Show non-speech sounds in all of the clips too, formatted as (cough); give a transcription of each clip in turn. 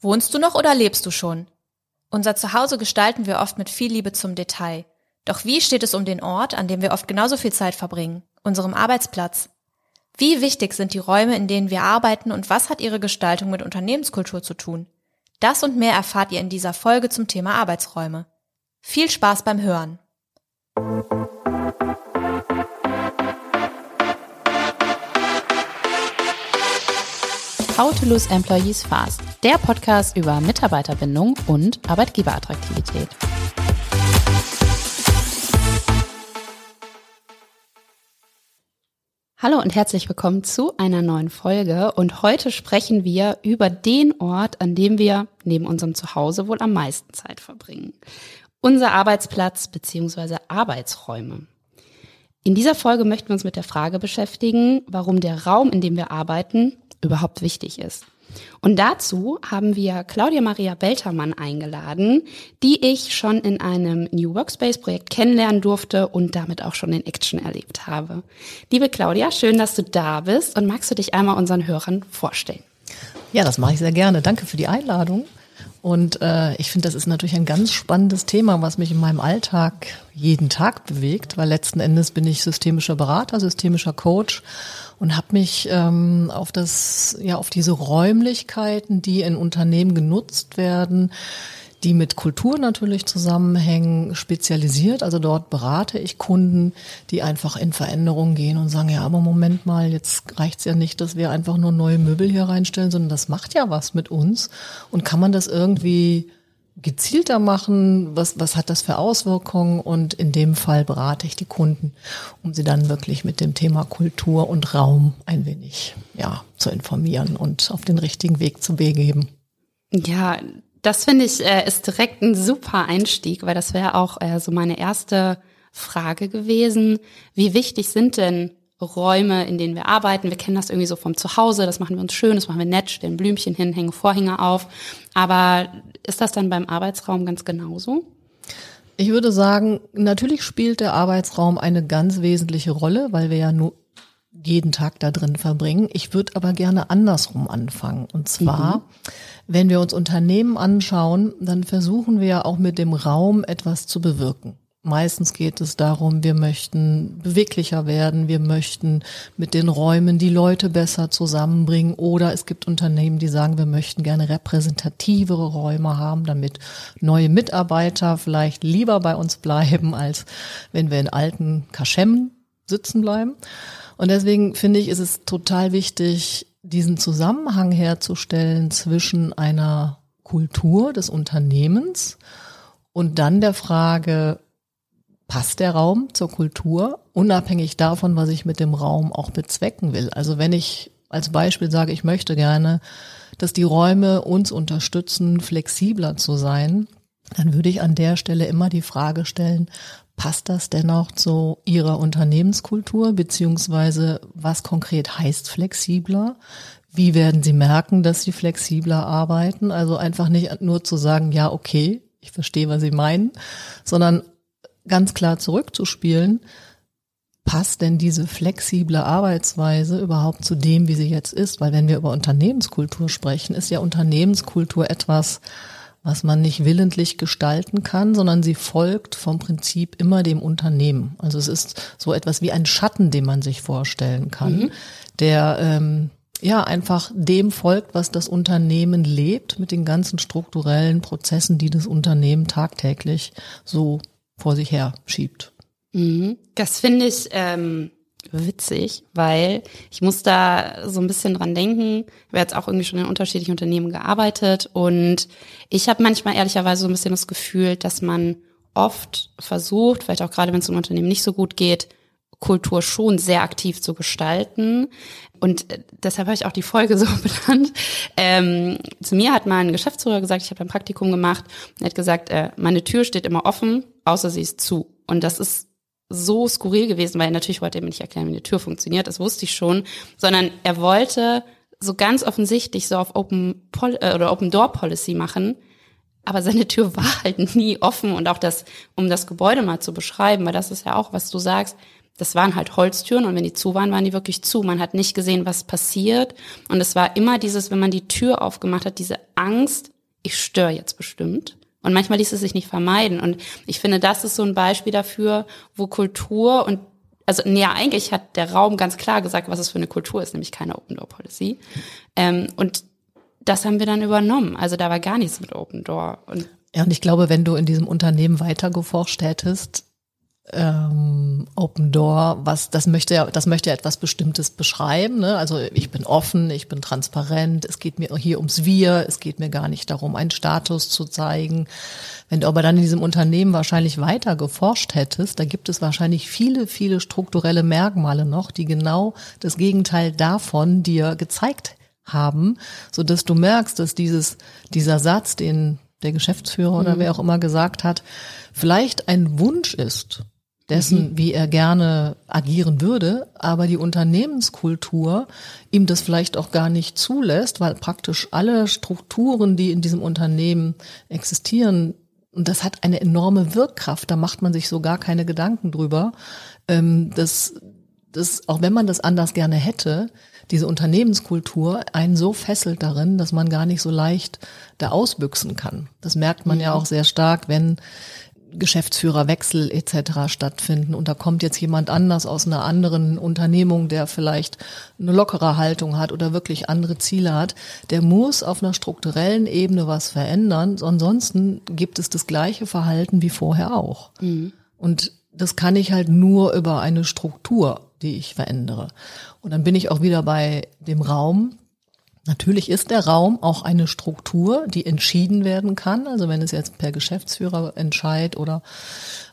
Wohnst du noch oder lebst du schon? Unser Zuhause gestalten wir oft mit viel Liebe zum Detail. Doch wie steht es um den Ort, an dem wir oft genauso viel Zeit verbringen, unserem Arbeitsplatz? Wie wichtig sind die Räume, in denen wir arbeiten und was hat ihre Gestaltung mit Unternehmenskultur zu tun? Das und mehr erfahrt ihr in dieser Folge zum Thema Arbeitsräume. Viel Spaß beim Hören! How to Lose Employees Fast, der Podcast über Mitarbeiterbindung und Arbeitgeberattraktivität. Hallo und herzlich willkommen zu einer neuen Folge und heute sprechen wir über den Ort, an dem wir neben unserem Zuhause wohl am meisten Zeit verbringen. Unser Arbeitsplatz bzw. Arbeitsräume. In dieser Folge möchten wir uns mit der Frage beschäftigen, warum der Raum, in dem wir arbeiten, überhaupt wichtig ist. Und dazu haben wir Claudia Maria Beltermann eingeladen, die ich schon in einem New Workspace Projekt kennenlernen durfte und damit auch schon in Action erlebt habe. Liebe Claudia, schön, dass du da bist und magst du dich einmal unseren Hörern vorstellen? Ja, das mache ich sehr gerne. Danke für die Einladung. Und äh, ich finde, das ist natürlich ein ganz spannendes Thema, was mich in meinem Alltag jeden Tag bewegt, weil letzten Endes bin ich systemischer Berater, systemischer Coach und habe mich ähm, auf das, ja, auf diese Räumlichkeiten, die in Unternehmen genutzt werden, die mit Kultur natürlich zusammenhängen, spezialisiert. Also dort berate ich Kunden, die einfach in Veränderungen gehen und sagen, ja, aber Moment mal, jetzt reicht's ja nicht, dass wir einfach nur neue Möbel hier reinstellen, sondern das macht ja was mit uns. Und kann man das irgendwie gezielter machen? Was, was hat das für Auswirkungen? Und in dem Fall berate ich die Kunden, um sie dann wirklich mit dem Thema Kultur und Raum ein wenig, ja, zu informieren und auf den richtigen Weg zu begeben. Ja, das finde ich äh, ist direkt ein super Einstieg, weil das wäre auch äh, so meine erste Frage gewesen. Wie wichtig sind denn Räume, in denen wir arbeiten. Wir kennen das irgendwie so vom Zuhause, das machen wir uns schön, das machen wir nett, stellen Blümchen hin, hängen Vorhänge auf. Aber ist das dann beim Arbeitsraum ganz genauso? Ich würde sagen, natürlich spielt der Arbeitsraum eine ganz wesentliche Rolle, weil wir ja nur jeden Tag da drin verbringen. Ich würde aber gerne andersrum anfangen. Und zwar, mhm. wenn wir uns Unternehmen anschauen, dann versuchen wir ja auch mit dem Raum etwas zu bewirken. Meistens geht es darum, wir möchten beweglicher werden, wir möchten mit den Räumen die Leute besser zusammenbringen oder es gibt Unternehmen, die sagen, wir möchten gerne repräsentativere Räume haben, damit neue Mitarbeiter vielleicht lieber bei uns bleiben, als wenn wir in alten Kaschemmen sitzen bleiben. Und deswegen finde ich, ist es total wichtig, diesen Zusammenhang herzustellen zwischen einer Kultur des Unternehmens und dann der Frage, passt der Raum zur Kultur, unabhängig davon, was ich mit dem Raum auch bezwecken will. Also wenn ich als Beispiel sage, ich möchte gerne, dass die Räume uns unterstützen, flexibler zu sein, dann würde ich an der Stelle immer die Frage stellen, passt das dennoch zu Ihrer Unternehmenskultur, beziehungsweise was konkret heißt flexibler? Wie werden Sie merken, dass Sie flexibler arbeiten? Also einfach nicht nur zu sagen, ja, okay, ich verstehe, was Sie meinen, sondern ganz klar zurückzuspielen, passt denn diese flexible Arbeitsweise überhaupt zu dem, wie sie jetzt ist? Weil wenn wir über Unternehmenskultur sprechen, ist ja Unternehmenskultur etwas, was man nicht willentlich gestalten kann, sondern sie folgt vom Prinzip immer dem Unternehmen. Also es ist so etwas wie ein Schatten, den man sich vorstellen kann, mhm. der ähm, ja einfach dem folgt, was das Unternehmen lebt, mit den ganzen strukturellen Prozessen, die das Unternehmen tagtäglich so vor sich her schiebt. Mhm. Das finde ich ähm, witzig, weil ich muss da so ein bisschen dran denken. Ich habe jetzt auch irgendwie schon in unterschiedlichen Unternehmen gearbeitet und ich habe manchmal ehrlicherweise so ein bisschen das Gefühl, dass man oft versucht, vielleicht auch gerade wenn es um Unternehmen nicht so gut geht, Kultur schon sehr aktiv zu gestalten. Und äh, deshalb habe ich auch die Folge (laughs) so benannt. Ähm, zu mir hat mal ein Geschäftsführer gesagt, ich habe ein Praktikum gemacht, er hat gesagt, äh, meine Tür steht immer offen, außer sie ist zu. Und das ist so skurril gewesen, weil natürlich wollte er mir nicht erklären, wie eine Tür funktioniert, das wusste ich schon, sondern er wollte so ganz offensichtlich so auf Open Pol äh, oder Open Door Policy machen, aber seine Tür (laughs) war halt nie offen und auch das, um das Gebäude mal zu beschreiben, weil das ist ja auch, was du sagst, das waren halt Holztüren und wenn die zu waren, waren die wirklich zu. Man hat nicht gesehen, was passiert. Und es war immer dieses, wenn man die Tür aufgemacht hat, diese Angst, ich störe jetzt bestimmt. Und manchmal ließ es sich nicht vermeiden. Und ich finde, das ist so ein Beispiel dafür, wo Kultur und also nee, eigentlich hat der Raum ganz klar gesagt, was es für eine Kultur ist, nämlich keine Open Door Policy. Ähm, und das haben wir dann übernommen. Also da war gar nichts mit Open Door. Und ja, und ich glaube, wenn du in diesem Unternehmen weiter geforscht hättest, ähm, Open Door, was das möchte ja, das möchte ja etwas Bestimmtes beschreiben. Ne? Also ich bin offen, ich bin transparent. Es geht mir hier ums Wir. Es geht mir gar nicht darum, einen Status zu zeigen. Wenn du aber dann in diesem Unternehmen wahrscheinlich weiter geforscht hättest, da gibt es wahrscheinlich viele, viele strukturelle Merkmale noch, die genau das Gegenteil davon dir gezeigt haben, so dass du merkst, dass dieses dieser Satz, den der Geschäftsführer oder mhm. wer auch immer gesagt hat, vielleicht ein Wunsch ist, dessen, mhm. wie er gerne agieren würde, aber die Unternehmenskultur ihm das vielleicht auch gar nicht zulässt, weil praktisch alle Strukturen, die in diesem Unternehmen existieren, und das hat eine enorme Wirkkraft, da macht man sich so gar keine Gedanken drüber, ähm, dass, dass auch wenn man das anders gerne hätte, diese Unternehmenskultur einen so fesselt darin, dass man gar nicht so leicht da ausbüchsen kann. Das merkt man ja mhm. auch sehr stark, wenn Geschäftsführerwechsel etc. stattfinden und da kommt jetzt jemand anders aus einer anderen Unternehmung, der vielleicht eine lockere Haltung hat oder wirklich andere Ziele hat, der muss auf einer strukturellen Ebene was verändern, ansonsten gibt es das gleiche Verhalten wie vorher auch. Mhm. Und das kann ich halt nur über eine Struktur, die ich verändere. Und dann bin ich auch wieder bei dem Raum, Natürlich ist der Raum auch eine Struktur, die entschieden werden kann. Also wenn es jetzt per Geschäftsführer entscheidet oder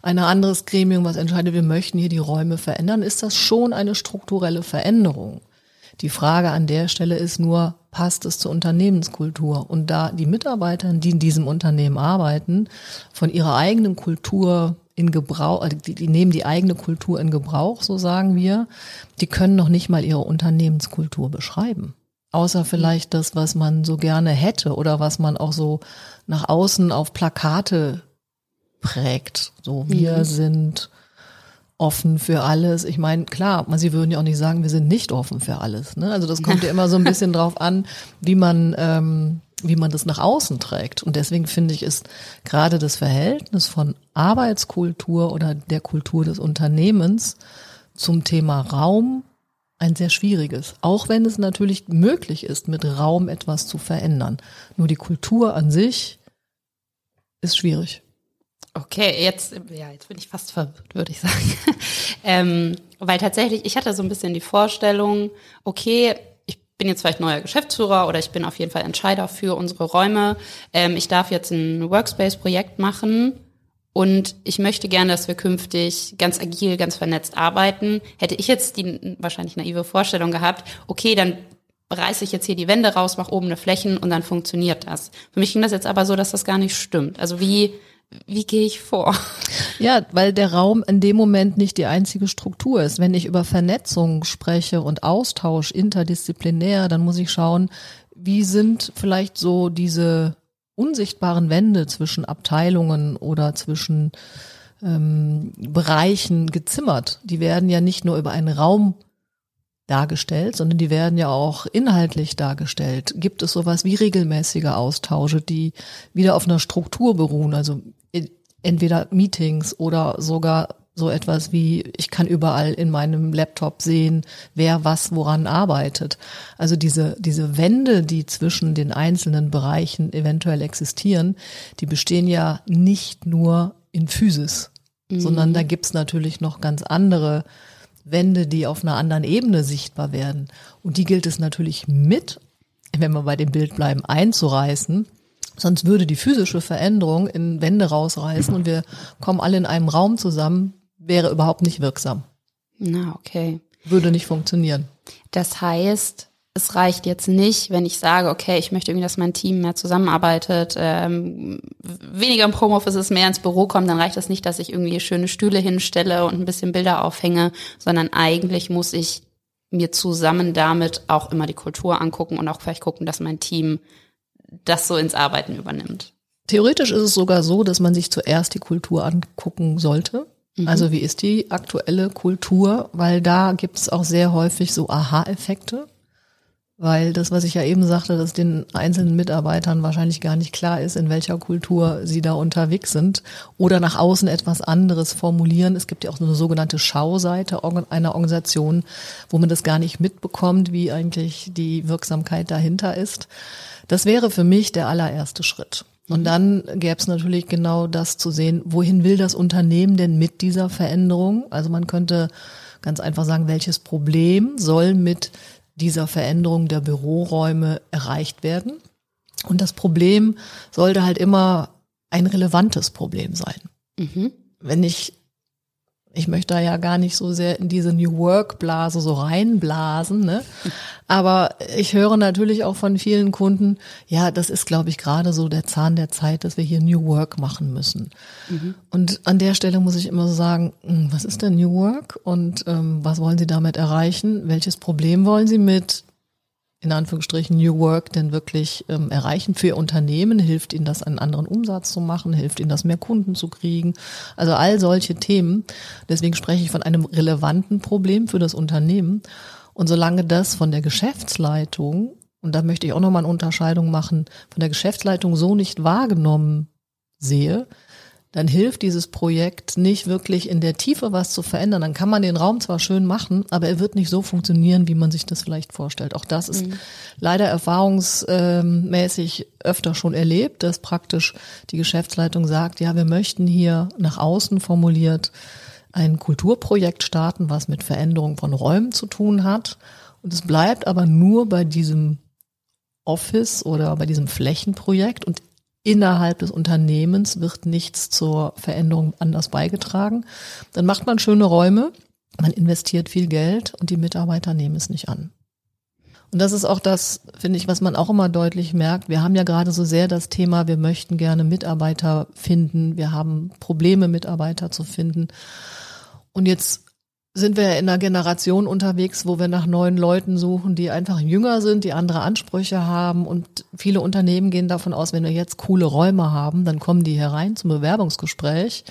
ein anderes Gremium was entscheidet, wir möchten hier die Räume verändern, ist das schon eine strukturelle Veränderung. Die Frage an der Stelle ist nur, passt es zur Unternehmenskultur? Und da die Mitarbeiter, die in diesem Unternehmen arbeiten, von ihrer eigenen Kultur in Gebrauch, also die, die nehmen die eigene Kultur in Gebrauch, so sagen wir, die können noch nicht mal ihre Unternehmenskultur beschreiben. Außer vielleicht das, was man so gerne hätte oder was man auch so nach außen auf Plakate prägt. So, wir mhm. sind offen für alles. Ich meine, klar, sie würden ja auch nicht sagen, wir sind nicht offen für alles. Ne? Also das kommt ja immer so ein bisschen (laughs) drauf an, wie man, ähm, wie man das nach außen trägt. Und deswegen finde ich, ist gerade das Verhältnis von Arbeitskultur oder der Kultur des Unternehmens zum Thema Raum ein sehr schwieriges, auch wenn es natürlich möglich ist, mit Raum etwas zu verändern. Nur die Kultur an sich ist schwierig. Okay, jetzt, ja, jetzt bin ich fast verwirrt, würde ich sagen. (laughs) ähm, weil tatsächlich, ich hatte so ein bisschen die Vorstellung, okay, ich bin jetzt vielleicht neuer Geschäftsführer oder ich bin auf jeden Fall Entscheider für unsere Räume. Ähm, ich darf jetzt ein Workspace-Projekt machen und ich möchte gerne, dass wir künftig ganz agil, ganz vernetzt arbeiten. Hätte ich jetzt die wahrscheinlich naive Vorstellung gehabt, okay, dann reiße ich jetzt hier die Wände raus, mache oben eine Flächen und dann funktioniert das. Für mich ging das jetzt aber so, dass das gar nicht stimmt. Also wie, wie gehe ich vor? Ja, weil der Raum in dem Moment nicht die einzige Struktur ist. Wenn ich über Vernetzung spreche und Austausch interdisziplinär, dann muss ich schauen, wie sind vielleicht so diese unsichtbaren Wände zwischen Abteilungen oder zwischen ähm, Bereichen gezimmert. Die werden ja nicht nur über einen Raum dargestellt, sondern die werden ja auch inhaltlich dargestellt. Gibt es sowas wie regelmäßige Austausche, die wieder auf einer Struktur beruhen, also entweder Meetings oder sogar so etwas wie, ich kann überall in meinem Laptop sehen, wer was woran arbeitet. Also diese, diese Wände, die zwischen den einzelnen Bereichen eventuell existieren, die bestehen ja nicht nur in Physis, mhm. sondern da gibt's natürlich noch ganz andere Wände, die auf einer anderen Ebene sichtbar werden. Und die gilt es natürlich mit, wenn wir bei dem Bild bleiben, einzureißen. Sonst würde die physische Veränderung in Wände rausreißen und wir kommen alle in einem Raum zusammen, wäre überhaupt nicht wirksam. Na, okay. Würde nicht funktionieren. Das heißt, es reicht jetzt nicht, wenn ich sage, okay, ich möchte irgendwie, dass mein Team mehr zusammenarbeitet, ähm, weniger im Homeoffice ist, mehr ins Büro kommt, dann reicht das nicht, dass ich irgendwie schöne Stühle hinstelle und ein bisschen Bilder aufhänge, sondern eigentlich muss ich mir zusammen damit auch immer die Kultur angucken und auch vielleicht gucken, dass mein Team das so ins Arbeiten übernimmt. Theoretisch ist es sogar so, dass man sich zuerst die Kultur angucken sollte Also wie ist die aktuelle Kultur? Weil da gibt es auch sehr häufig so Aha-Effekte. Weil das, was ich ja eben sagte, dass den einzelnen Mitarbeitern wahrscheinlich gar nicht klar ist, in welcher Kultur sie da unterwegs sind oder nach außen etwas anderes formulieren. Es gibt ja auch so eine sogenannte Schauseite einer Organisation, wo man das gar nicht mitbekommt, wie eigentlich die Wirksamkeit dahinter ist. Das wäre für mich der allererste Schritt. Und mhm. dann gäbe es natürlich genau das zu sehen, wohin will das Unternehmen denn mit dieser Veränderung? Also man könnte ganz einfach sagen, welches Problem soll mit dieser Veränderung der Büroräume erreicht werden? Und das Problem sollte halt immer ein relevantes Problem sein. Mhm. Wenn ich ich möchte da ja gar nicht so sehr in diese New Work Blase so reinblasen, ne? (laughs) Aber ich höre natürlich auch von vielen Kunden, ja, das ist, glaube ich, gerade so der Zahn der Zeit, dass wir hier New Work machen müssen. Mhm. Und an der Stelle muss ich immer so sagen, hm, was ist denn New Work und ähm, was wollen Sie damit erreichen? Welches Problem wollen Sie mit in Anführungsstrichen New Work denn wirklich ähm, erreichen für Ihr Unternehmen? Hilft Ihnen das, einen anderen Umsatz zu machen? Hilft Ihnen das, mehr Kunden zu kriegen? Also all solche Themen. Deswegen spreche ich von einem relevanten Problem für das Unternehmen. Und solange das von der Geschäftsleitung, und da möchte ich auch nochmal eine Unterscheidung machen, von der Geschäftsleitung so nicht wahrgenommen sehe, dann hilft dieses Projekt nicht wirklich in der Tiefe was zu verändern. Dann kann man den Raum zwar schön machen, aber er wird nicht so funktionieren, wie man sich das vielleicht vorstellt. Auch das ist mhm. leider erfahrungsmäßig öfter schon erlebt, dass praktisch die Geschäftsleitung sagt, ja, wir möchten hier nach außen formuliert ein Kulturprojekt starten, was mit Veränderung von Räumen zu tun hat. Und es bleibt aber nur bei diesem Office oder bei diesem Flächenprojekt und innerhalb des Unternehmens wird nichts zur Veränderung anders beigetragen. Dann macht man schöne Räume, man investiert viel Geld und die Mitarbeiter nehmen es nicht an. Und das ist auch das, finde ich, was man auch immer deutlich merkt. Wir haben ja gerade so sehr das Thema, wir möchten gerne Mitarbeiter finden. Wir haben Probleme, Mitarbeiter zu finden. Und jetzt sind wir in einer Generation unterwegs, wo wir nach neuen Leuten suchen, die einfach jünger sind, die andere Ansprüche haben. Und viele Unternehmen gehen davon aus, wenn wir jetzt coole Räume haben, dann kommen die herein zum Bewerbungsgespräch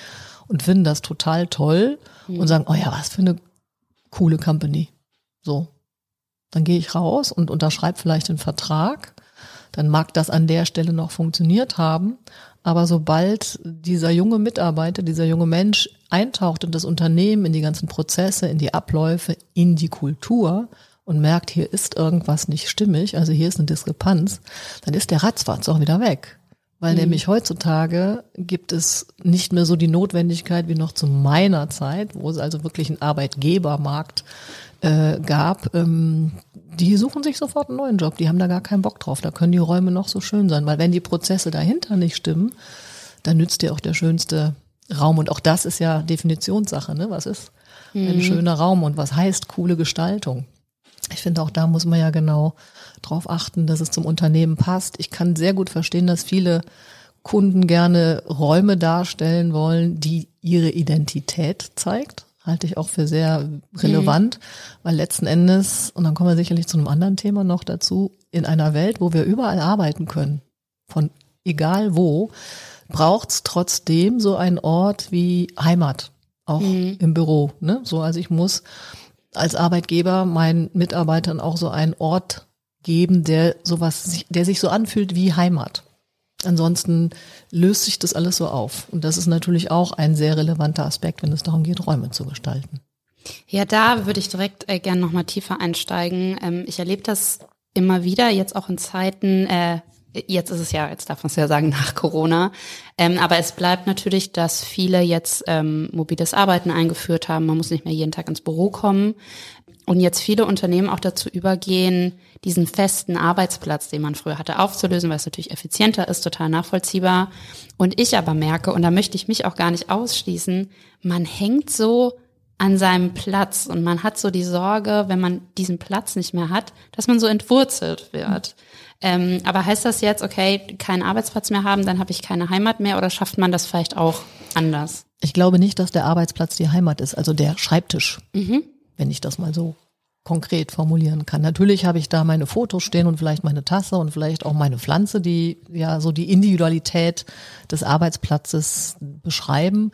und finden das total toll mhm. und sagen, oh ja, was für eine coole Company. So. Dann gehe ich raus und unterschreibe vielleicht einen Vertrag. Dann mag das an der Stelle noch funktioniert haben. Aber sobald dieser junge Mitarbeiter, dieser junge Mensch eintaucht in das Unternehmen, in die ganzen Prozesse, in die Abläufe, in die Kultur und merkt, hier ist irgendwas nicht stimmig, also hier ist eine Diskrepanz, dann ist der ratzfatz auch wieder weg. Weil mhm. nämlich heutzutage gibt es nicht mehr so die Notwendigkeit wie noch zu meiner Zeit, wo es also wirklich einen Arbeitgebermarkt äh, gab. Ähm, die suchen sich sofort einen neuen Job, die haben da gar keinen Bock drauf. Da können die Räume noch so schön sein, weil wenn die Prozesse dahinter nicht stimmen, dann nützt dir auch der schönste Raum. Und auch das ist ja Definitionssache, ne? Was ist ein mhm. schöner Raum und was heißt coole Gestaltung? Ich finde auch da muss man ja genau drauf achten, dass es zum Unternehmen passt. Ich kann sehr gut verstehen, dass viele Kunden gerne Räume darstellen wollen, die ihre Identität zeigt. Halte ich auch für sehr relevant, mhm. weil letzten Endes, und dann kommen wir sicherlich zu einem anderen Thema noch dazu, in einer Welt, wo wir überall arbeiten können, von egal wo, braucht es trotzdem so einen Ort wie Heimat, auch mhm. im Büro. Ne? So, also ich muss als Arbeitgeber meinen Mitarbeitern auch so einen Ort geben, der sowas, der sich so anfühlt wie Heimat. Ansonsten löst sich das alles so auf. Und das ist natürlich auch ein sehr relevanter Aspekt, wenn es darum geht, Räume zu gestalten. Ja, da würde ich direkt äh, gerne nochmal tiefer einsteigen. Ähm, ich erlebe das immer wieder, jetzt auch in Zeiten, äh, Jetzt ist es ja, jetzt darf man es ja sagen, nach Corona. Ähm, aber es bleibt natürlich, dass viele jetzt ähm, mobiles Arbeiten eingeführt haben. Man muss nicht mehr jeden Tag ins Büro kommen. Und jetzt viele Unternehmen auch dazu übergehen, diesen festen Arbeitsplatz, den man früher hatte, aufzulösen, weil es natürlich effizienter ist, total nachvollziehbar. Und ich aber merke, und da möchte ich mich auch gar nicht ausschließen, man hängt so an seinem Platz und man hat so die Sorge, wenn man diesen Platz nicht mehr hat, dass man so entwurzelt wird. Ähm, aber heißt das jetzt, okay, keinen Arbeitsplatz mehr haben, dann habe ich keine Heimat mehr oder schafft man das vielleicht auch anders? Ich glaube nicht, dass der Arbeitsplatz die Heimat ist, also der Schreibtisch, mhm. wenn ich das mal so konkret formulieren kann. Natürlich habe ich da meine Fotos stehen und vielleicht meine Tasse und vielleicht auch meine Pflanze, die ja so die Individualität des Arbeitsplatzes beschreiben.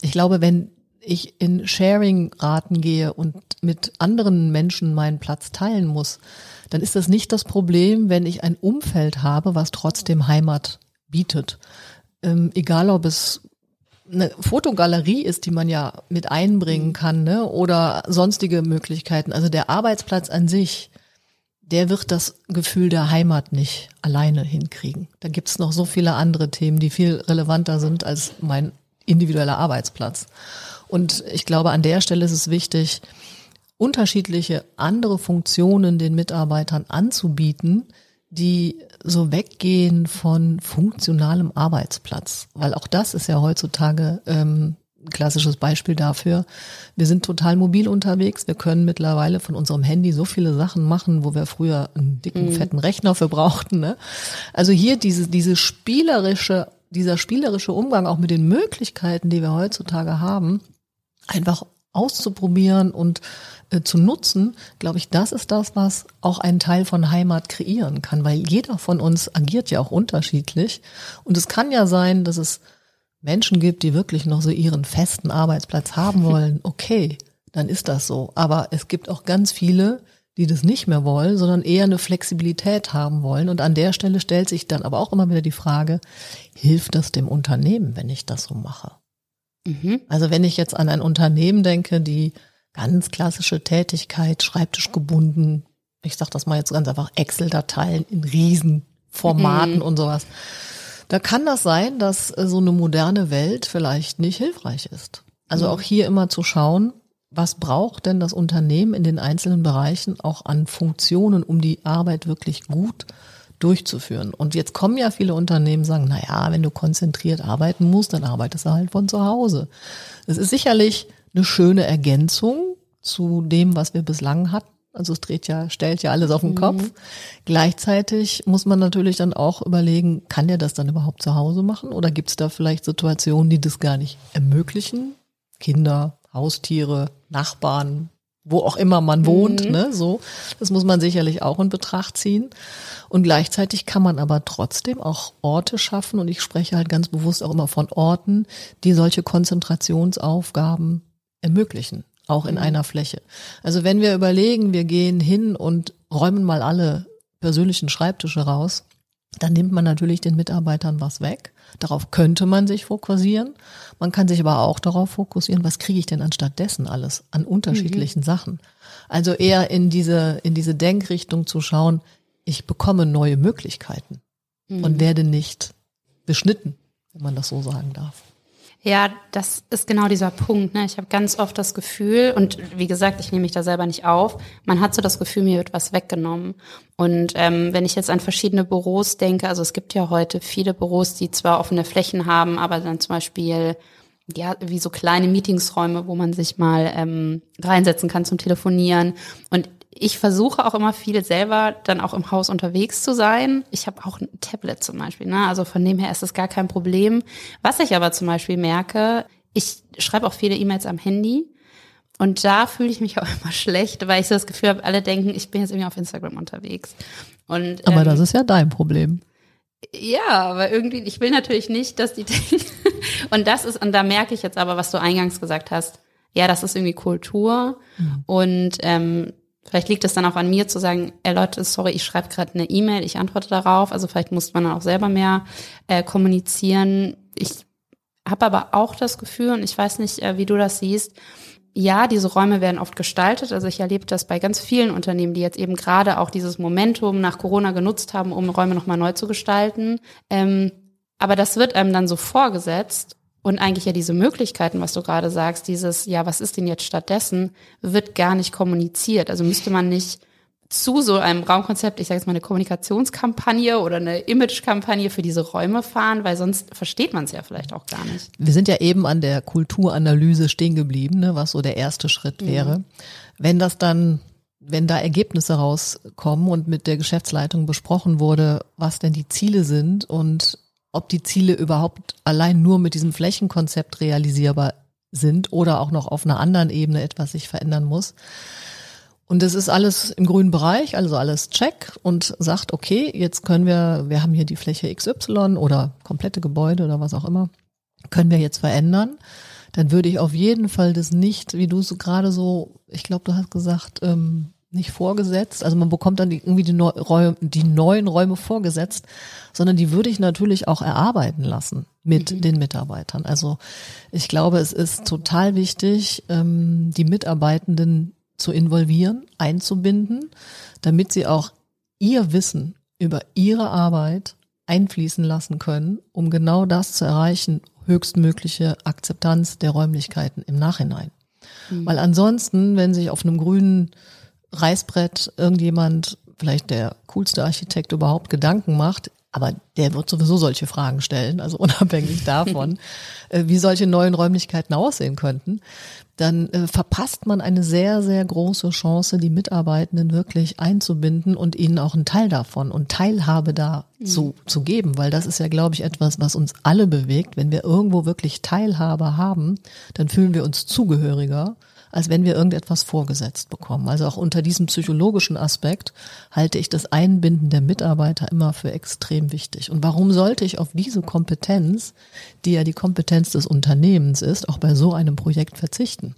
Ich glaube, wenn ich in Sharing-Raten gehe und mit anderen Menschen meinen Platz teilen muss, dann ist das nicht das Problem, wenn ich ein Umfeld habe, was trotzdem Heimat bietet. Ähm, egal ob es eine Fotogalerie ist, die man ja mit einbringen kann, ne? oder sonstige Möglichkeiten. Also der Arbeitsplatz an sich, der wird das Gefühl der Heimat nicht alleine hinkriegen. Da gibt's noch so viele andere Themen, die viel relevanter sind als mein individueller Arbeitsplatz. Und ich glaube, an der Stelle ist es wichtig, unterschiedliche andere Funktionen den Mitarbeitern anzubieten, die so weggehen von funktionalem Arbeitsplatz. Weil auch das ist ja heutzutage ähm, ein klassisches Beispiel dafür. Wir sind total mobil unterwegs. Wir können mittlerweile von unserem Handy so viele Sachen machen, wo wir früher einen dicken, mhm. fetten Rechner für brauchten. Ne? Also hier diese, diese spielerische, dieser spielerische Umgang auch mit den Möglichkeiten, die wir heutzutage haben, einfach auszuprobieren und äh, zu nutzen, glaube ich, das ist das, was auch einen Teil von Heimat kreieren kann, weil jeder von uns agiert ja auch unterschiedlich. Und es kann ja sein, dass es Menschen gibt, die wirklich noch so ihren festen Arbeitsplatz haben (laughs) wollen. Okay, dann ist das so. Aber es gibt auch ganz viele, die das nicht mehr wollen, sondern eher eine Flexibilität haben wollen. Und an der Stelle stellt sich dann aber auch immer wieder die Frage, hilft das dem Unternehmen, wenn ich das so mache? Mhm. Also wenn ich jetzt an ein Unternehmen denke, die ganz klassische Tätigkeit, Schreibtisch gebunden, ich sage das mal jetzt ganz einfach, Excel-Dateien in Riesenformaten mhm. und sowas. Da kann das sein, dass so eine moderne Welt vielleicht nicht hilfreich ist. Also mhm. auch hier immer zu schauen, was braucht denn das Unternehmen in den einzelnen Bereichen auch an Funktionen, um die Arbeit wirklich gut durchzuführen. Und jetzt kommen ja viele Unternehmen sagen, na ja, wenn du konzentriert arbeiten musst, dann arbeitest du halt von zu Hause. Das ist sicherlich eine schöne Ergänzung zu dem, was wir bislang hatten. Also es dreht ja, stellt ja alles auf den mhm. Kopf. Gleichzeitig muss man natürlich dann auch überlegen, kann der das dann überhaupt zu Hause machen? Oder gibt es da vielleicht Situationen, die das gar nicht ermöglichen? Kinder, Haustiere, Nachbarn, wo auch immer man wohnt, mhm. ne, so. Das muss man sicherlich auch in Betracht ziehen. Und gleichzeitig kann man aber trotzdem auch Orte schaffen und ich spreche halt ganz bewusst auch immer von Orten, die solche Konzentrationsaufgaben ermöglichen, auch in mhm. einer Fläche. Also wenn wir überlegen, wir gehen hin und räumen mal alle persönlichen Schreibtische raus, dann nimmt man natürlich den Mitarbeitern was weg. Darauf könnte man sich fokussieren. Man kann sich aber auch darauf fokussieren, was kriege ich denn anstatt dessen alles an unterschiedlichen mhm. Sachen. Also eher in diese, in diese Denkrichtung zu schauen, ich bekomme neue Möglichkeiten mhm. und werde nicht beschnitten, wenn man das so sagen darf. Ja, das ist genau dieser Punkt. Ne? Ich habe ganz oft das Gefühl, und wie gesagt, ich nehme mich da selber nicht auf, man hat so das Gefühl, mir wird was weggenommen. Und ähm, wenn ich jetzt an verschiedene Büros denke, also es gibt ja heute viele Büros, die zwar offene Flächen haben, aber dann zum Beispiel ja, wie so kleine Meetingsräume, wo man sich mal ähm, reinsetzen kann zum Telefonieren. Und ich versuche auch immer viel selber dann auch im Haus unterwegs zu sein. Ich habe auch ein Tablet zum Beispiel, ne? Also von dem her ist das gar kein Problem. Was ich aber zum Beispiel merke, ich schreibe auch viele E-Mails am Handy und da fühle ich mich auch (laughs) immer schlecht, weil ich so das Gefühl habe, alle denken, ich bin jetzt irgendwie auf Instagram unterwegs. Und, aber ähm, das ist ja dein Problem. Ja, aber irgendwie, ich will natürlich nicht, dass die (laughs) denken. und das ist, und da merke ich jetzt aber, was du eingangs gesagt hast, ja, das ist irgendwie Kultur. Mhm. Und ähm, Vielleicht liegt es dann auch an mir zu sagen, ey Leute, sorry, ich schreibe gerade eine E-Mail, ich antworte darauf. Also vielleicht muss man dann auch selber mehr äh, kommunizieren. Ich habe aber auch das Gefühl, und ich weiß nicht, äh, wie du das siehst, ja, diese Räume werden oft gestaltet. Also ich erlebe das bei ganz vielen Unternehmen, die jetzt eben gerade auch dieses Momentum nach Corona genutzt haben, um Räume nochmal neu zu gestalten. Ähm, aber das wird einem dann so vorgesetzt und eigentlich ja diese Möglichkeiten, was du gerade sagst, dieses, ja, was ist denn jetzt stattdessen, wird gar nicht kommuniziert. Also müsste man nicht zu so einem Raumkonzept, ich sage jetzt mal eine Kommunikationskampagne oder eine Imagekampagne für diese Räume fahren, weil sonst versteht man es ja vielleicht auch gar nicht. Wir sind ja eben an der Kulturanalyse stehen geblieben, ne, was so der erste Schritt mhm. wäre. Mhm. Wenn das dann, wenn da Ergebnisse rauskommen und mit der Geschäftsleitung besprochen wurde, was denn die Ziele sind und ob die Ziele überhaupt allein nur mit diesem Flächenkonzept realisierbar sind oder auch noch auf einer anderen Ebene etwas sich verändern muss. Und das ist alles im grünen Bereich, also alles check und sagt, okay, jetzt können wir, wir haben hier die Fläche XY oder komplette Gebäude oder was auch immer, können wir jetzt verändern. dann würde ich auf jeden Fall das nicht, wie du so gerade so, ich glaube, du hast gesagt, ähm, nicht vorgesetzt. Also man bekommt dann irgendwie die, Neu Räume, die neuen Räume vorgesetzt, sondern die würde ich natürlich auch erarbeiten lassen mit mhm. den Mitarbeitern. Also ich glaube, es ist total wichtig, ähm, die Mitarbeitenden zu involvieren, einzubinden, damit sie auch ihr Wissen über ihre Arbeit einfließen lassen können, um genau das zu erreichen, höchstmögliche Akzeptanz der Räumlichkeiten im Nachhinein. Mhm. Weil ansonsten, wenn sich auf einem grünen Reißbrett irgendjemand, vielleicht der coolste Architekt überhaupt, Gedanken macht, aber der wird sowieso solche Fragen stellen, also (laughs) unabhängig davon, (laughs) äh, wie solche neuen Räumlichkeiten aussehen könnten, dann äh, verpasst man eine sehr, sehr große Chance, die Mitarbeitenden wirklich einzubinden und ihnen auch einen Teil davon und Teilhabe da mhm. zu, zu geben, weil das ist ja, glaube ich, etwas, was uns alle bewegt. Wenn wir irgendwo wirklich Teilhabe haben, dann fühlen wir uns zugehöriger als wenn wir irgendetwas vorgesetzt bekommen. Also auch unter diesem psychologischen Aspekt halte ich das Einbinden der Mitarbeiter immer für extrem wichtig. Und warum sollte ich auf diese Kompetenz, die ja die Kompetenz des Unternehmens ist, auch bei so einem Projekt verzichten?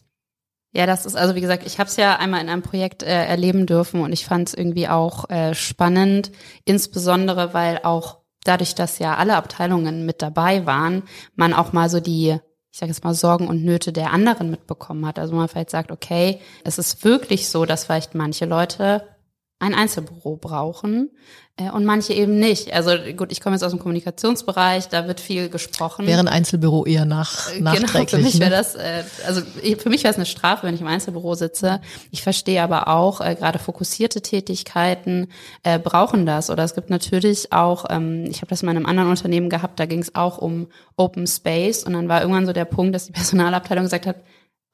Ja, das ist also wie gesagt, ich habe es ja einmal in einem Projekt äh, erleben dürfen und ich fand es irgendwie auch äh, spannend, insbesondere weil auch dadurch, dass ja alle Abteilungen mit dabei waren, man auch mal so die ich sage jetzt mal, Sorgen und Nöte der anderen mitbekommen hat. Also man vielleicht sagt, okay, es ist wirklich so, dass vielleicht manche Leute ein Einzelbüro brauchen äh, und manche eben nicht. Also gut, ich komme jetzt aus dem Kommunikationsbereich, da wird viel gesprochen. Wäre ein Einzelbüro eher nach, äh, nachträglich. Genau, für mich wäre ne? das, äh, also für mich wäre es eine Strafe, wenn ich im Einzelbüro sitze. Ich verstehe aber auch, äh, gerade fokussierte Tätigkeiten äh, brauchen das. Oder es gibt natürlich auch, ähm, ich habe das in einem anderen Unternehmen gehabt, da ging es auch um Open Space und dann war irgendwann so der Punkt, dass die (laughs) Personalabteilung gesagt hat,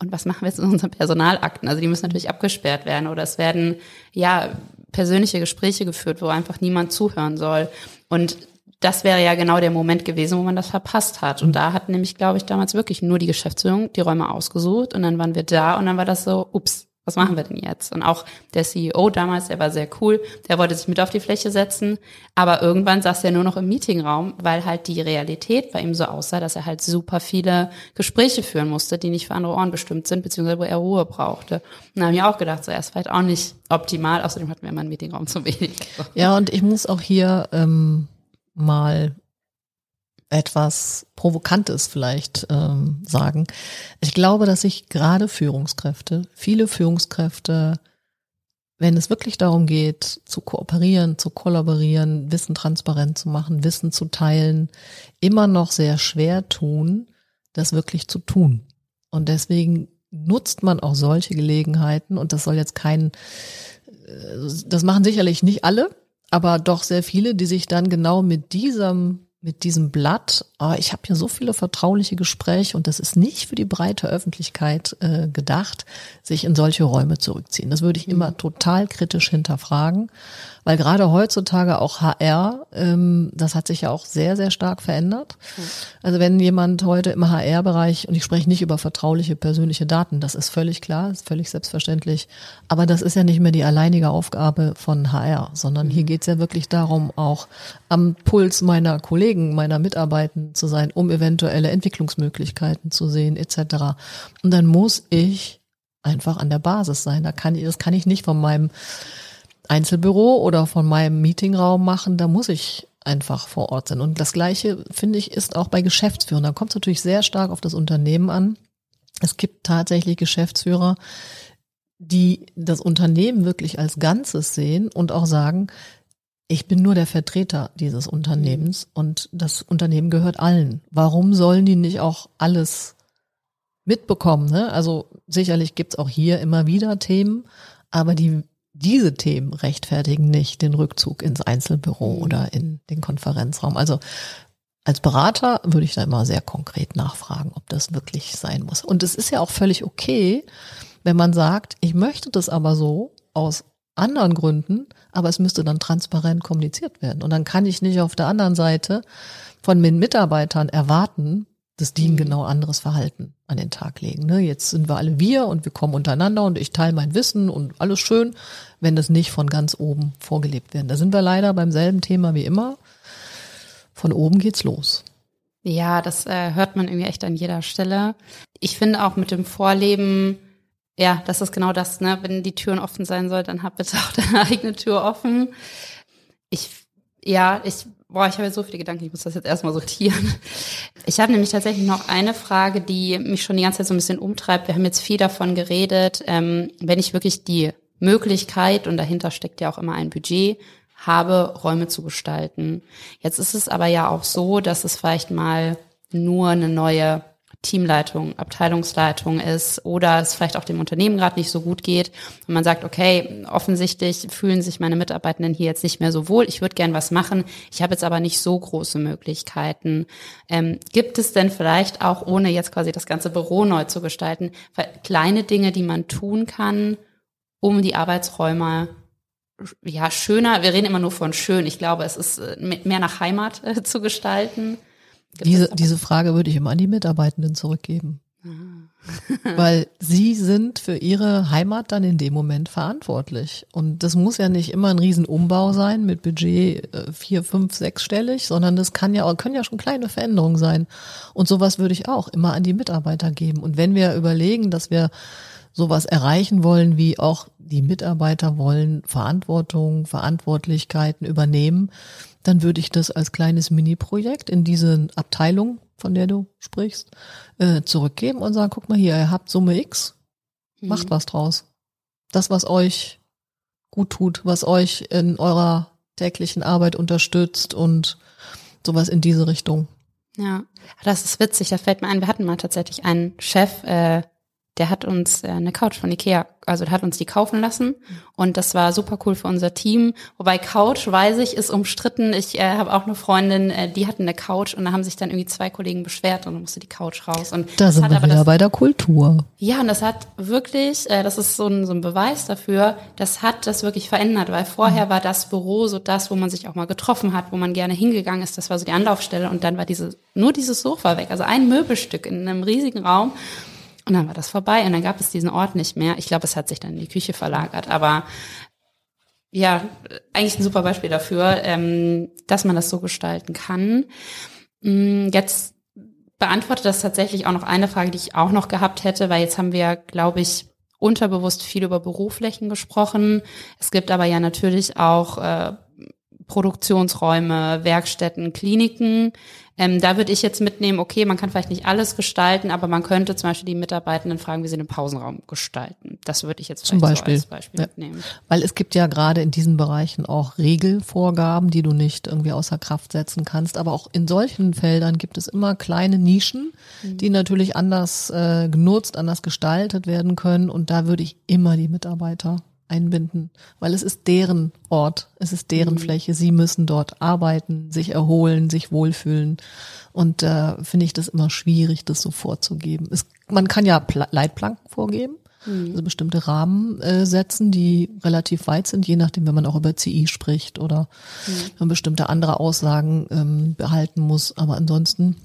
und was machen wir jetzt in unseren Personalakten? Also die müssen natürlich abgesperrt werden oder es werden ja persönliche Gespräche geführt, wo einfach niemand zuhören soll. Und das wäre ja genau der Moment gewesen, wo man das verpasst hat. Und da hat nämlich, glaube ich, damals wirklich nur die Geschäftsführung die Räume ausgesucht und dann waren wir da und dann war das so, ups, was machen wir denn jetzt? Und auch der CEO damals, der war sehr cool, der wollte sich mit auf die Fläche setzen, aber irgendwann saß er nur noch im Meetingraum, weil halt die Realität bei ihm so aussah, dass er halt super viele Gespräche führen musste, die nicht für andere Ohren bestimmt sind, beziehungsweise wo er Ruhe brauchte. Und da habe ich auch gedacht, so er ist vielleicht auch nicht optimal, außerdem hatten wir immer einen Meetingraum zu wenig. Ja, und ich muss auch hier ähm, mal etwas Provokantes vielleicht ähm, sagen. Ich glaube, dass sich gerade Führungskräfte, viele Führungskräfte, wenn es wirklich darum geht, zu kooperieren, zu kollaborieren, Wissen transparent zu machen, Wissen zu teilen, immer noch sehr schwer tun, das wirklich zu tun. Und deswegen nutzt man auch solche Gelegenheiten und das soll jetzt kein, äh, das machen sicherlich nicht alle, aber doch sehr viele, die sich dann genau mit diesem mit diesem Blatt, oh, ich habe hier so viele vertrauliche Gespräche und das ist nicht für die breite Öffentlichkeit äh, gedacht, sich in solche Räume zurückziehen. Das würde ich immer mhm. total kritisch hinterfragen, weil gerade heutzutage auch HR, ähm, das hat sich ja auch sehr, sehr stark verändert. Also wenn jemand heute im HR-Bereich, und ich spreche nicht über vertrauliche persönliche Daten, das ist völlig klar, ist völlig selbstverständlich, aber das ist ja nicht mehr die alleinige Aufgabe von HR, sondern hier mhm. geht es ja wirklich darum, auch am Puls meiner Kollegen, meiner Mitarbeitenden zu sein, um eventuelle Entwicklungsmöglichkeiten zu sehen, etc. Und dann muss ich einfach an der Basis sein. Da kann ich, das kann ich nicht von meinem Einzelbüro oder von meinem Meetingraum machen, da muss ich einfach vor Ort sein. Und das Gleiche, finde ich, ist auch bei Geschäftsführern. Da kommt es natürlich sehr stark auf das Unternehmen an. Es gibt tatsächlich Geschäftsführer, die das Unternehmen wirklich als Ganzes sehen und auch sagen, ich bin nur der Vertreter dieses Unternehmens und das Unternehmen gehört allen. Warum sollen die nicht auch alles mitbekommen? Ne? Also sicherlich gibt's auch hier immer wieder Themen, aber die diese Themen rechtfertigen nicht den Rückzug ins Einzelbüro mhm. oder in den Konferenzraum. Also als Berater würde ich da immer sehr konkret nachfragen, ob das wirklich sein muss. Und es ist ja auch völlig okay, wenn man sagt, ich möchte das aber so aus anderen Gründen, aber es müsste dann transparent kommuniziert werden. Und dann kann ich nicht auf der anderen Seite von den Mitarbeitern erwarten, das die ein mhm. genau anderes Verhalten an den Tag legen. Ne? Jetzt sind wir alle wir und wir kommen untereinander und ich teile mein Wissen und alles schön, wenn das nicht von ganz oben vorgelebt wird. Da sind wir leider beim selben Thema wie immer. Von oben geht's los. Ja, das äh, hört man irgendwie echt an jeder Stelle. Ich finde auch mit dem Vorleben, ja, das ist genau das, ne? Wenn die Türen offen sein soll, dann hab bitte (laughs) auch deine eigene Tür offen. Ich, ja, ich, boah, ich habe so viele Gedanken, ich muss das jetzt erstmal sortieren. Ich habe nämlich tatsächlich noch eine Frage, die mich schon die ganze Zeit so ein bisschen umtreibt. Wir haben jetzt viel davon geredet, ähm, wenn ich wirklich die Möglichkeit, und dahinter steckt ja auch immer ein Budget, habe, Räume zu gestalten. Jetzt ist es aber ja auch so, dass es vielleicht mal nur eine neue Teamleitung, Abteilungsleitung ist oder es vielleicht auch dem Unternehmen gerade nicht so gut geht und man sagt, okay, offensichtlich fühlen sich meine Mitarbeitenden hier jetzt nicht mehr so wohl, ich würde gern was machen, ich habe jetzt aber nicht so große Möglichkeiten. Ähm, gibt es denn vielleicht auch, ohne jetzt quasi das ganze Büro neu zu gestalten, kleine Dinge, die man tun kann, um die Arbeitsräume ja, schöner, wir reden immer nur von schön. Ich glaube, es ist äh, mehr nach Heimat äh, zu gestalten. Diese, diese Frage würde ich immer an die Mitarbeitenden zurückgeben. (laughs) Weil sie sind für ihre Heimat dann in dem Moment verantwortlich. Und das muss ja nicht immer ein Riesenumbau sein mit Budget äh, vier, fünf, sechsstellig, sondern das kann ja, können ja schon kleine Veränderungen sein. Und sowas würde ich auch immer an die Mitarbeiter geben. Und wenn wir überlegen, dass wir sowas erreichen wollen, wie auch die Mitarbeiter wollen Verantwortung, Verantwortlichkeiten übernehmen, dann würde ich das als kleines Mini-Projekt in diese Abteilung, von der du sprichst, äh, zurückgeben und sagen, guck mal hier, ihr habt Summe X, macht mhm. was draus. Das, was euch gut tut, was euch in eurer täglichen Arbeit unterstützt und sowas in diese Richtung. Ja, das ist witzig. Da fällt mir ein, wir hatten mal tatsächlich einen Chef, äh, der hat uns äh, eine Couch von Ikea, also der hat uns die kaufen lassen und das war super cool für unser Team. Wobei Couch, weiß ich, ist umstritten. Ich äh, habe auch eine Freundin, äh, die hatten eine Couch und da haben sich dann irgendwie zwei Kollegen beschwert und dann musste die Couch raus. Und da sind wir wieder das, bei der Kultur. Ja, und das hat wirklich, äh, das ist so ein, so ein Beweis dafür, das hat das wirklich verändert, weil vorher mhm. war das Büro so das, wo man sich auch mal getroffen hat, wo man gerne hingegangen ist. Das war so die Anlaufstelle und dann war diese nur dieses Sofa weg, also ein Möbelstück in einem riesigen Raum. Und dann war das vorbei und dann gab es diesen Ort nicht mehr. Ich glaube, es hat sich dann in die Küche verlagert, aber ja, eigentlich ein super Beispiel dafür, ähm, dass man das so gestalten kann. Mm, jetzt beantwortet das tatsächlich auch noch eine Frage, die ich auch noch gehabt hätte, weil jetzt haben wir, glaube ich, unterbewusst viel über Büroflächen gesprochen. Es gibt aber ja natürlich auch äh, Produktionsräume, Werkstätten, Kliniken. Ähm, da würde ich jetzt mitnehmen, okay, man kann vielleicht nicht alles gestalten, aber man könnte zum Beispiel die Mitarbeitenden fragen, wie sie den Pausenraum gestalten. Das würde ich jetzt zum Beispiel, so als Beispiel ja. mitnehmen. Weil es gibt ja gerade in diesen Bereichen auch Regelvorgaben, die du nicht irgendwie außer Kraft setzen kannst. Aber auch in solchen Feldern gibt es immer kleine Nischen, mhm. die natürlich anders äh, genutzt, anders gestaltet werden können. Und da würde ich immer die Mitarbeiter einbinden, weil es ist deren Ort, es ist deren mhm. Fläche. Sie müssen dort arbeiten, sich erholen, sich wohlfühlen. Und da äh, finde ich das immer schwierig, das so vorzugeben. Es, man kann ja Pla Leitplanken vorgeben, mhm. also bestimmte Rahmen äh, setzen, die relativ weit sind, je nachdem, wenn man auch über CI spricht oder mhm. man bestimmte andere Aussagen ähm, behalten muss. Aber ansonsten,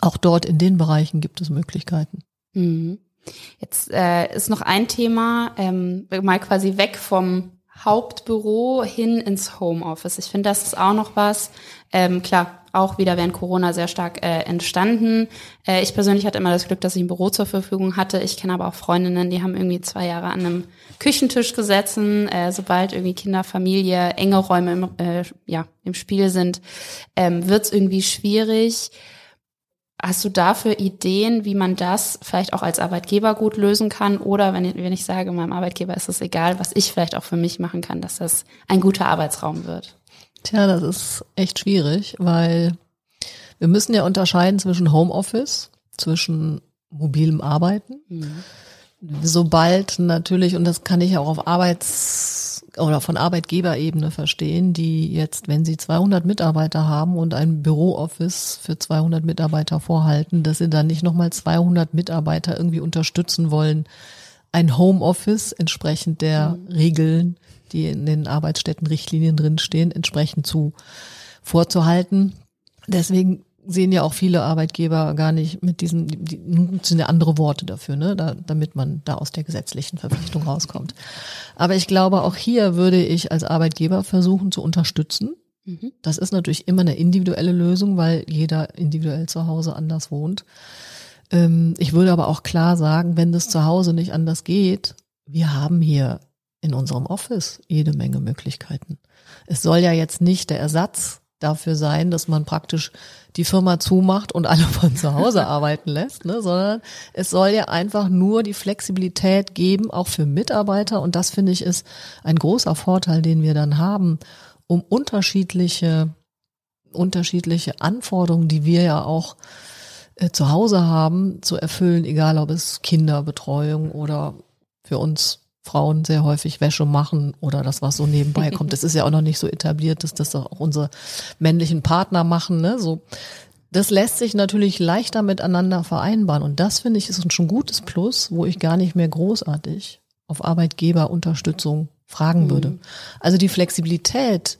auch dort in den Bereichen gibt es Möglichkeiten. Mhm. Jetzt äh, ist noch ein Thema, ähm, mal quasi weg vom Hauptbüro hin ins Homeoffice. Ich finde, das ist auch noch was. Ähm, klar, auch wieder während Corona sehr stark äh, entstanden. Äh, ich persönlich hatte immer das Glück, dass ich ein Büro zur Verfügung hatte. Ich kenne aber auch Freundinnen, die haben irgendwie zwei Jahre an einem Küchentisch gesessen. Äh, sobald irgendwie Kinder, Familie, enge Räume im, äh, ja, im Spiel sind, ähm, wird es irgendwie schwierig. Hast du dafür Ideen, wie man das vielleicht auch als Arbeitgeber gut lösen kann? Oder wenn ich, wenn ich sage, meinem Arbeitgeber ist es egal, was ich vielleicht auch für mich machen kann, dass das ein guter Arbeitsraum wird? Tja, das ist echt schwierig, weil wir müssen ja unterscheiden zwischen Homeoffice, zwischen mobilem Arbeiten. Mhm. Sobald natürlich, und das kann ich auch auf Arbeits oder von Arbeitgeberebene verstehen, die jetzt, wenn sie 200 Mitarbeiter haben und ein Bürooffice für 200 Mitarbeiter vorhalten, dass sie dann nicht nochmal 200 Mitarbeiter irgendwie unterstützen wollen, ein Homeoffice entsprechend der mhm. Regeln, die in den Arbeitsstättenrichtlinien drinstehen, entsprechend zu vorzuhalten. Deswegen sehen ja auch viele Arbeitgeber gar nicht mit diesen, die nutzen ja andere Worte dafür, ne, da, damit man da aus der gesetzlichen Verpflichtung rauskommt. Aber ich glaube, auch hier würde ich als Arbeitgeber versuchen zu unterstützen, Mhm. Das ist natürlich immer eine individuelle Lösung, weil jeder individuell zu Hause anders wohnt. Ähm, ich würde aber auch klar sagen, wenn das zu Hause nicht anders geht, wir haben hier in unserem Office jede Menge Möglichkeiten. Es soll ja jetzt nicht der Ersatz dafür sein, dass man praktisch die Firma zumacht und alle von zu Hause (laughs) arbeiten lässt, ne, sondern es soll ja einfach nur die Flexibilität geben, auch für Mitarbeiter. Und das finde ich ist ein großer Vorteil, den wir dann haben, um unterschiedliche, unterschiedliche Anforderungen, die wir ja auch äh, zu Hause haben, zu erfüllen, egal ob es Kinderbetreuung oder für uns Frauen sehr häufig Wäsche machen oder das, was so nebenbei kommt. (laughs) Das ist ja auch noch nicht so etabliert, dass das auch unsere männlichen Partner machen. Ne? So, das lässt sich natürlich leichter miteinander vereinbaren. Und das finde ich ist schon ein gutes Plus, wo ich gar nicht mehr großartig auf Arbeitgeberunterstützung fragen würde. Mhm. Also die Flexibilität,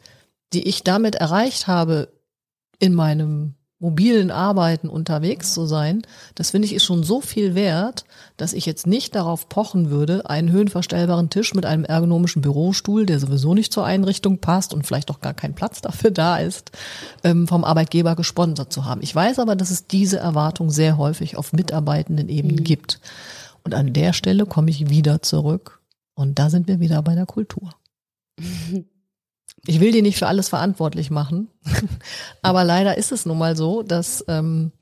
die ich damit erreicht habe in meinem mobilen Arbeiten unterwegs zu sein, das finde ich ist schon so viel wert, dass ich jetzt nicht darauf pochen würde, einen höhenverstellbaren Tisch mit einem ergonomischen Bürostuhl, der sowieso nicht zur Einrichtung passt und vielleicht auch gar kein Platz dafür da ist, ähm, vom Arbeitgeber gesponsert zu haben. Ich weiß aber, dass es diese Erwartung sehr häufig auf mitarbeitenden Ebenen mhm. gibt. Und an der Stelle komme ich wieder zurück und da sind wir wieder bei der Kultur. (laughs) Ich will die nicht für alles verantwortlich machen, (laughs) aber leider ist es nun mal so, dass ähm,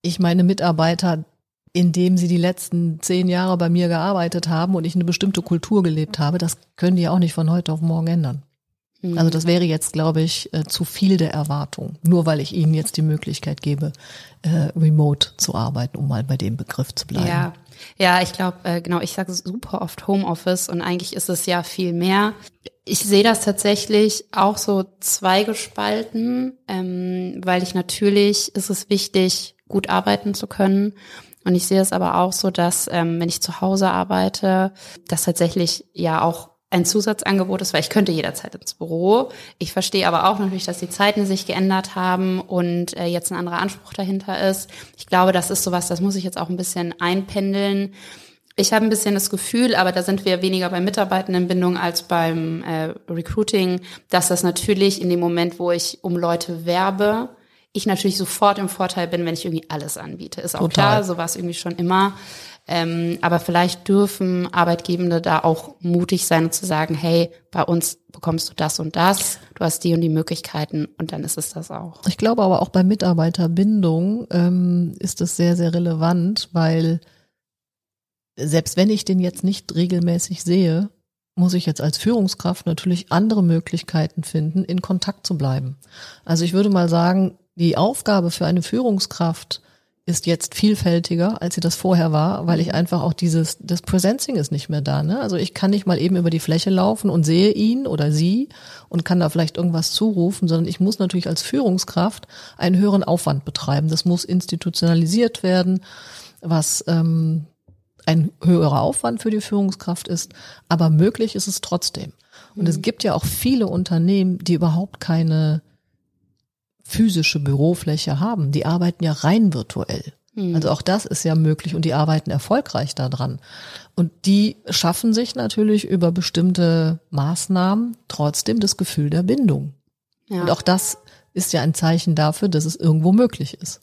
ich meine Mitarbeiter, indem sie die letzten zehn Jahre bei mir gearbeitet haben und ich eine bestimmte Kultur gelebt habe, das können die auch nicht von heute auf morgen ändern. Mhm. Also das wäre jetzt, glaube ich, äh, zu viel der Erwartung, nur weil ich ihnen jetzt die Möglichkeit gebe, äh, remote zu arbeiten, um mal bei dem Begriff zu bleiben. Ja, ja, ich glaube, äh, genau, ich sage super oft Homeoffice und eigentlich ist es ja viel mehr. Ich sehe das tatsächlich auch so zweigespalten, ähm, weil ich natürlich ist es wichtig, gut arbeiten zu können. Und ich sehe es aber auch so, dass ähm, wenn ich zu Hause arbeite, dass tatsächlich ja auch ein Zusatzangebot ist, weil ich könnte jederzeit ins Büro. Ich verstehe aber auch natürlich, dass die Zeiten sich geändert haben und äh, jetzt ein anderer Anspruch dahinter ist. Ich glaube, das ist sowas, das muss ich jetzt auch ein bisschen einpendeln. Ich habe ein bisschen das Gefühl, aber da sind wir weniger bei Mitarbeitendenbindung als beim äh, Recruiting, dass das natürlich in dem Moment, wo ich um Leute werbe, ich natürlich sofort im Vorteil bin, wenn ich irgendwie alles anbiete. Ist auch Total. klar, so war es irgendwie schon immer. Ähm, aber vielleicht dürfen Arbeitgebende da auch mutig sein zu sagen, hey, bei uns bekommst du das und das, du hast die und die Möglichkeiten und dann ist es das auch. Ich glaube aber auch bei Mitarbeiterbindung ähm, ist es sehr, sehr relevant, weil selbst wenn ich den jetzt nicht regelmäßig sehe, muss ich jetzt als Führungskraft natürlich andere Möglichkeiten finden, in Kontakt zu bleiben. Also ich würde mal sagen, die Aufgabe für eine Führungskraft ist jetzt vielfältiger, als sie das vorher war, weil ich einfach auch dieses, das Presencing ist nicht mehr da. Ne? Also ich kann nicht mal eben über die Fläche laufen und sehe ihn oder sie und kann da vielleicht irgendwas zurufen, sondern ich muss natürlich als Führungskraft einen höheren Aufwand betreiben. Das muss institutionalisiert werden, was ähm, ein höherer Aufwand für die Führungskraft ist, aber möglich ist es trotzdem. Und mhm. es gibt ja auch viele Unternehmen, die überhaupt keine physische Bürofläche haben. Die arbeiten ja rein virtuell. Mhm. Also auch das ist ja möglich und die arbeiten erfolgreich daran. Und die schaffen sich natürlich über bestimmte Maßnahmen trotzdem das Gefühl der Bindung. Ja. Und auch das ist ja ein Zeichen dafür, dass es irgendwo möglich ist.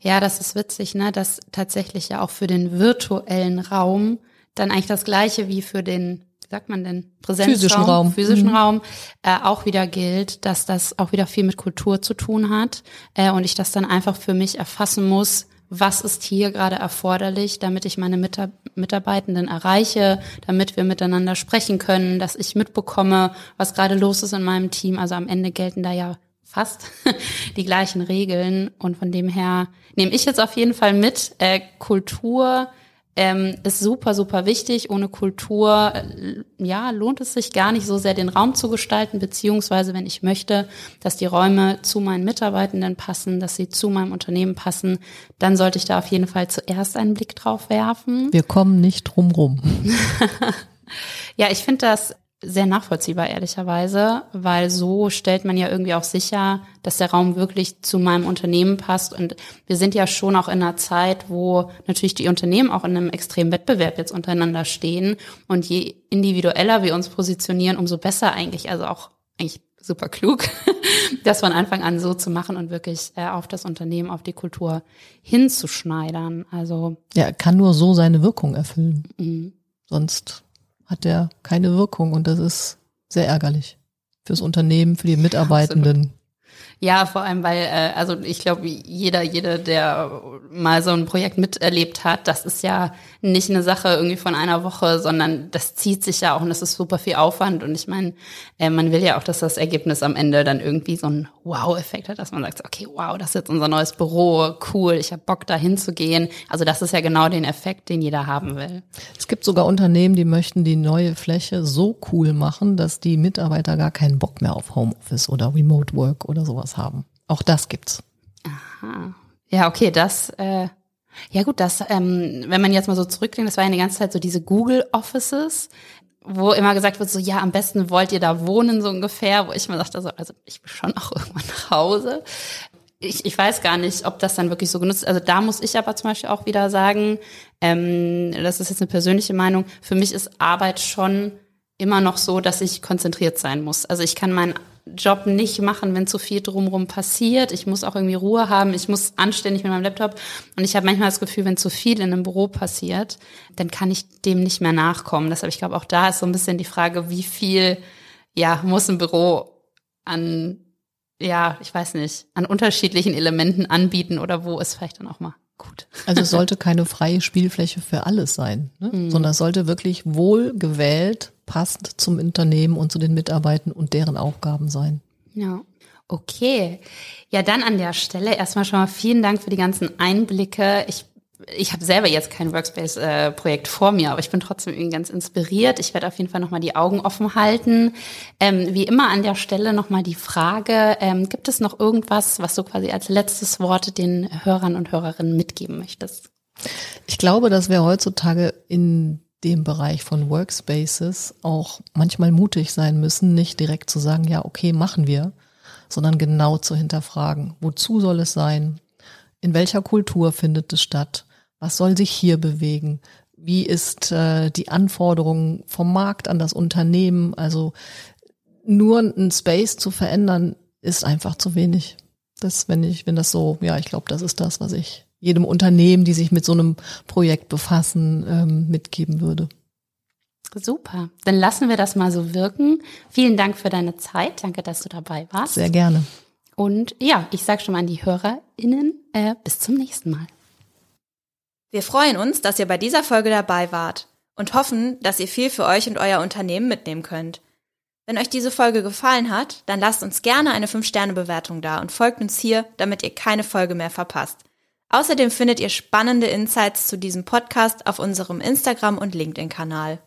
Ja, das ist witzig, ne, dass tatsächlich ja auch für den virtuellen Raum dann eigentlich das gleiche wie für den sagt man denn, Präsenzraum, physischen Raum, physischen mhm. Raum äh, auch wieder gilt, dass das auch wieder viel mit Kultur zu tun hat äh, und ich das dann einfach für mich erfassen muss, was ist hier gerade erforderlich, damit ich meine Mitar Mitarbeitenden erreiche, damit wir miteinander sprechen können, dass ich mitbekomme, was gerade los ist in meinem Team. Also am Ende gelten da ja fast (laughs) die gleichen Regeln und von dem her nehme ich jetzt auf jeden Fall mit, äh, Kultur ähm, ist super, super wichtig. Ohne Kultur, äh, ja, lohnt es sich gar nicht so sehr, den Raum zu gestalten, beziehungsweise wenn ich möchte, dass die Räume zu meinen Mitarbeitenden passen, dass sie zu meinem Unternehmen passen, dann sollte ich da auf jeden Fall zuerst einen Blick drauf werfen. Wir kommen nicht drum rum. (laughs) ja, ich finde das sehr nachvollziehbar, ehrlicherweise, weil so stellt man ja irgendwie auch sicher, dass der Raum wirklich zu meinem Unternehmen passt. Und wir sind ja schon auch in einer Zeit, wo natürlich die Unternehmen auch in einem extremen Wettbewerb jetzt untereinander stehen. Und je individueller wir uns positionieren, umso besser eigentlich, also auch eigentlich super klug, (laughs) das von Anfang an so zu machen und wirklich äh, auf das Unternehmen, auf die Kultur hinzuschneidern. Also ja, kann nur so seine Wirkung erfüllen. Mhm. Sonst hat er keine Wirkung und das ist sehr ärgerlich fürs Unternehmen, für die Mitarbeitenden. Absolut. Ja, vor allem, weil, äh, also ich glaube, jeder, jeder, der mal so ein Projekt miterlebt hat, das ist ja nicht eine Sache irgendwie von einer Woche, sondern das zieht sich ja auch und das ist super viel Aufwand. Und ich meine, äh, man will ja auch, dass das Ergebnis am Ende dann irgendwie so einen Wow-Effekt hat, dass man sagt, okay, wow, das ist jetzt unser neues Büro, cool, ich habe Bock da hinzugehen. Also das ist ja genau den Effekt, den jeder haben will. Es gibt sogar Unternehmen, die möchten die neue Fläche so cool machen, dass die Mitarbeiter gar keinen Bock mehr auf Homeoffice oder Remote Work oder sowas haben. Auch das gibt's. Aha. Ja, okay, das, äh, ja gut, das, ähm, wenn man jetzt mal so zurückdenkt, das war ja die ganze Zeit so diese Google Offices, wo immer gesagt wird, so ja, am besten wollt ihr da wohnen, so ungefähr, wo ich mir dachte, so, also ich will schon auch (laughs) irgendwann nach Hause. Ich, ich weiß gar nicht, ob das dann wirklich so genutzt Also da muss ich aber zum Beispiel auch wieder sagen, ähm, das ist jetzt eine persönliche Meinung, für mich ist Arbeit schon immer noch so, dass ich konzentriert sein muss. Also ich kann meinen Job nicht machen, wenn zu viel drumherum passiert. Ich muss auch irgendwie Ruhe haben. Ich muss anständig mit meinem Laptop. Und ich habe manchmal das Gefühl, wenn zu viel in einem Büro passiert, dann kann ich dem nicht mehr nachkommen. Deshalb, ich glaube, auch da ist so ein bisschen die Frage, wie viel, ja, muss ein Büro an, ja, ich weiß nicht, an unterschiedlichen Elementen anbieten oder wo ist vielleicht dann auch mal gut. (laughs) Also es sollte keine freie Spielfläche für alles sein, ne? mhm. sondern es sollte wirklich wohl gewählt, passend zum Unternehmen und zu den Mitarbeitern und deren Aufgaben sein. Ja. Okay. Ja, dann an der Stelle erstmal schon mal vielen Dank für die ganzen Einblicke. Ich ich habe selber jetzt kein Workspace-Projekt äh, vor mir, aber ich bin trotzdem irgendwie ganz inspiriert. Ich werde auf jeden Fall nochmal die Augen offen halten. Ähm, wie immer an der Stelle nochmal die Frage, ähm, gibt es noch irgendwas, was du quasi als letztes Wort den Hörern und Hörerinnen mitgeben möchtest? Ich glaube, dass wir heutzutage in dem Bereich von Workspaces auch manchmal mutig sein müssen, nicht direkt zu sagen, ja, okay, machen wir, sondern genau zu hinterfragen, wozu soll es sein? In welcher Kultur findet es statt? Was soll sich hier bewegen? Wie ist äh, die Anforderung vom Markt an das Unternehmen? Also nur ein Space zu verändern, ist einfach zu wenig. Das, wenn ich, wenn das so, ja, ich glaube, das ist das, was ich jedem Unternehmen, die sich mit so einem Projekt befassen, ähm, mitgeben würde. Super. Dann lassen wir das mal so wirken. Vielen Dank für deine Zeit. Danke, dass du dabei warst. Sehr gerne. Und ja, ich sage schon mal an die HörerInnen, äh, bis zum nächsten Mal. Wir freuen uns, dass ihr bei dieser Folge dabei wart und hoffen, dass ihr viel für euch und euer Unternehmen mitnehmen könnt. Wenn euch diese Folge gefallen hat, dann lasst uns gerne eine 5-Sterne-Bewertung da und folgt uns hier, damit ihr keine Folge mehr verpasst. Außerdem findet ihr spannende Insights zu diesem Podcast auf unserem Instagram- und LinkedIn-Kanal.